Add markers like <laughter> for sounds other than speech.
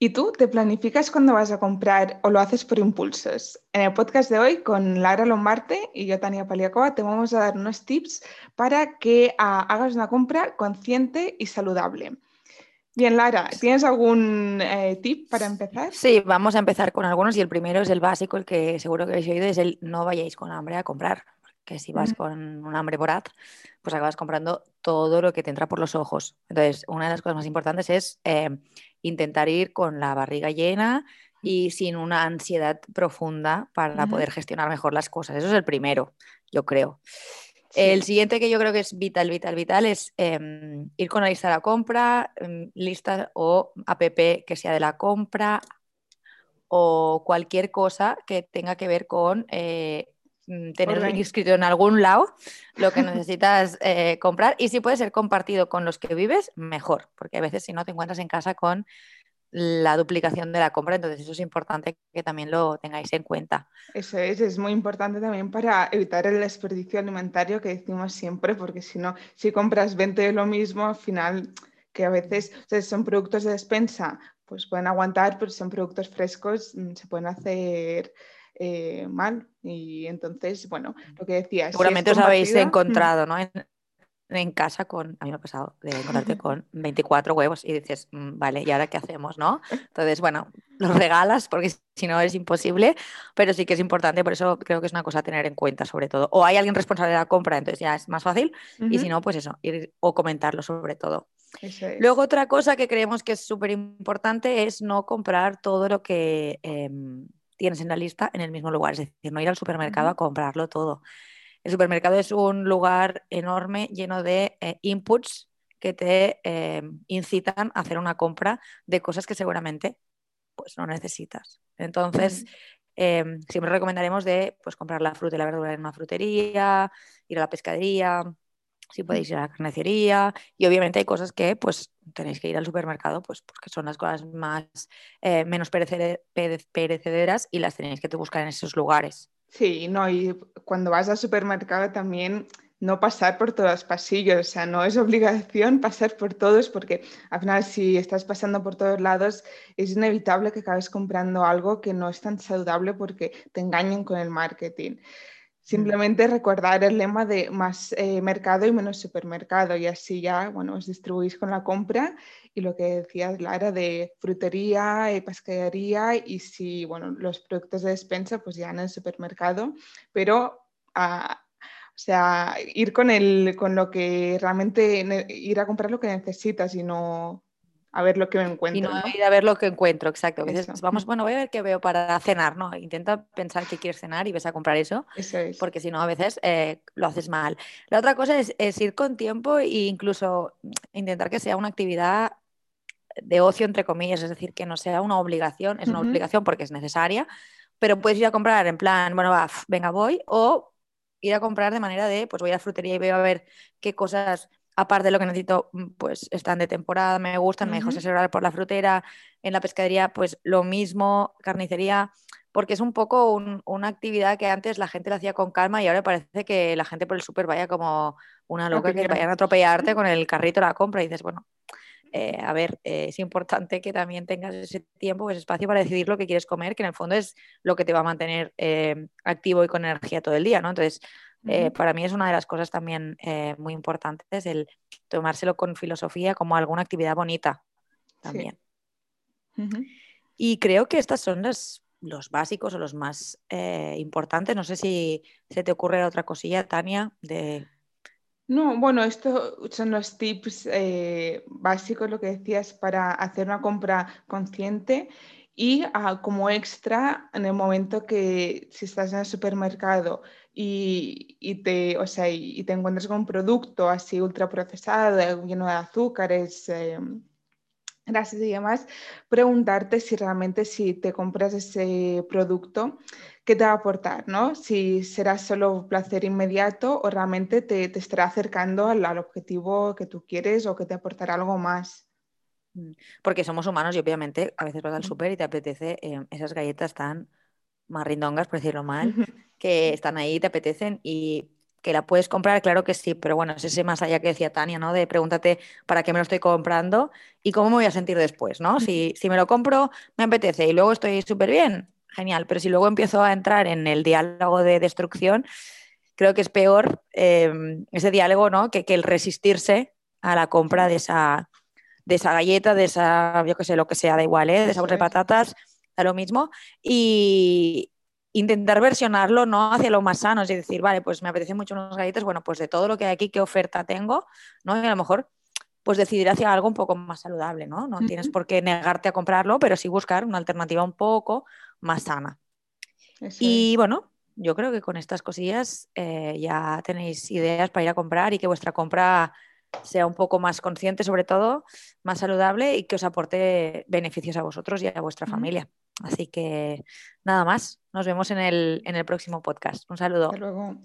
¿Y tú te planificas cuando vas a comprar o lo haces por impulsos? En el podcast de hoy con Lara Lombarte y yo, Tania Paliakova, te vamos a dar unos tips para que ah, hagas una compra consciente y saludable. Bien, Lara, ¿tienes algún eh, tip para empezar? Sí, vamos a empezar con algunos y el primero es el básico, el que seguro que habéis oído, es el no vayáis con hambre a comprar, que si vas con un hambre voraz, pues acabas comprando todo lo que te entra por los ojos. Entonces, una de las cosas más importantes es eh, intentar ir con la barriga llena y sin una ansiedad profunda para poder gestionar mejor las cosas. Eso es el primero, yo creo. El siguiente que yo creo que es vital, vital, vital es em, ir con la lista de la compra, em, lista o app que sea de la compra o cualquier cosa que tenga que ver con eh, mm, tener inscrito en algún lado lo que necesitas eh, comprar y si puede ser compartido con los que vives, mejor, porque a veces si no te encuentras en casa con la duplicación de la compra, entonces eso es importante que también lo tengáis en cuenta. Eso es, es muy importante también para evitar el desperdicio alimentario que decimos siempre, porque si no, si compras 20 de lo mismo, al final, que a veces son productos de despensa, pues pueden aguantar, pero son productos frescos, mm, se pueden hacer eh, mal. Y entonces, bueno, lo que decías. Seguramente os habéis encontrado, ¿no? en casa con, a mí me ha pasado de encontrarte <laughs> con 24 huevos y dices, mm, vale, ¿y ahora qué hacemos, no? Entonces, bueno, los regalas porque si no es imposible, pero sí que es importante, por eso creo que es una cosa a tener en cuenta sobre todo. O hay alguien responsable de la compra, entonces ya es más fácil, y si no, pues eso, ir o comentarlo sobre todo. Luego otra cosa que creemos que es súper importante es no comprar todo lo que em, tienes en la lista en el mismo lugar, es decir, no ir al supermercado a comprarlo todo. El supermercado es un lugar enorme lleno de eh, inputs que te eh, incitan a hacer una compra de cosas que seguramente pues, no necesitas. Entonces, em, siempre recomendaremos de pues, comprar la fruta y la verdura en una frutería, ir a la pescadería, si podéis ir a la carnicería y obviamente hay cosas que pues tenéis que ir al supermercado pues porque son las cosas más eh, menos perecederas y las tenéis que buscar en esos lugares. Sí, no, y cuando vas al supermercado también no pasar por todos los pasillos, o sea, no es obligación pasar por todos porque al final si estás pasando por todos lados es inevitable que acabes comprando algo que no es tan saludable porque te engañan con el marketing. Simplemente recordar el lema de más eh, mercado y menos supermercado y así ya, bueno, os distribuís con la compra y lo que decías, Lara, de frutería, y pescadería y si, bueno, los productos de despensa, pues ya en el supermercado, pero... Ah, o sea, ir con, el, con lo que realmente, ir a comprar lo que necesitas y no a ver lo que me encuentro. Y no, ir a ver lo que encuentro, exacto. vamos, bueno, voy a ver qué veo para cenar, ¿no? Intenta pensar qué quieres cenar y ves a comprar eso, eso es. porque si no, a veces eh, lo haces mal. La otra cosa es, ir con tiempo e incluso intentar que sea una actividad de ocio, entre comillas, es decir, que no sea una obligación, es una obligación porque es necesaria, pero puedes ir a comprar en plan, bueno, va, venga, voy, o ir a comprar de manera de, pues voy a la frutería y veo a ver qué cosas aparte de lo que necesito, mm, pues están de temporada, me gustan, me dejo asesorar por la frutera, en la pescadería, pues lo mismo, carnicería, porque es un poco una actividad que antes la gente la hacía con calma y ahora parece que la gente por el súper vaya como una loca que vayan a atropellarte con el carrito de la compra y dices, bueno, eh, a ver, eh, es importante que también tengas ese tiempo, ese espacio para decidir lo que quieres comer, que en el fondo es lo que te va a mantener eh, activo y con energía todo el día, ¿no? Entonces, eh, para mí es una de las cosas también eh, muy importantes el tomárselo con filosofía como alguna actividad bonita también. Y creo que estos son los, los básicos o los más eh, importantes. No sé si se te ocurre otra cosilla, Tania, de... No, bueno, estos son los tips básicos, lo que decías, para hacer una compra consciente y ah, como extra, en el momento que si estás en el supermercado y, te, o sea, y te encuentras con un producto así ultraprocesado, lleno de azúcares, eh, grasas y demás, preguntarte si realmente si te compras ese producto, ¿qué te va a aportar? ¿no? Si será solo placer inmediato o realmente te, te estará acercando al, objetivo que tú quieres o que te aportará algo más. Mm, porque somos humanos y obviamente a veces vas al súper y te apetece eh, esas galletas tan marrindongas, por decirlo mal, que están ahí, te apetecen y que la puedes comprar, claro que sí, pero bueno, es ese más allá que decía Tania, ¿no? De pregúntate para qué me lo estoy comprando y cómo me voy a sentir después, ¿no? Si, si me lo compro, me apetece y luego estoy súper bien, genial, pero si luego empiezo a entrar en el diálogo de destrucción, creo que es peor em, ese diálogo, ¿no? Que, que, el resistirse a la compra de esa, de esa galleta, de esa, yo qué sé, lo que sea, da igual, ¿eh? De esa bolsa de patatas, da lo mismo. Y, intentar versionarlo no hacia lo más sano, es decir, vale, pues me apetece mucho unos galletas, bueno, pues de todo lo que hay aquí, qué oferta tengo, ¿no? Y a lo mejor pues decidir hacia algo un poco más saludable, ¿no? No tienes por qué negarte a comprarlo, pero sí buscar una alternativa un poco más sana. y bueno, yo creo que con estas cosillas eh, ya tenéis ideas para ir a comprar y que vuestra compra sea un poco más consciente, sobre todo, más saludable y que os aporte beneficios a vosotros y a vuestra familia. Así que nada más, nos vemos en el, en el próximo podcast. Un saludo. Hasta luego.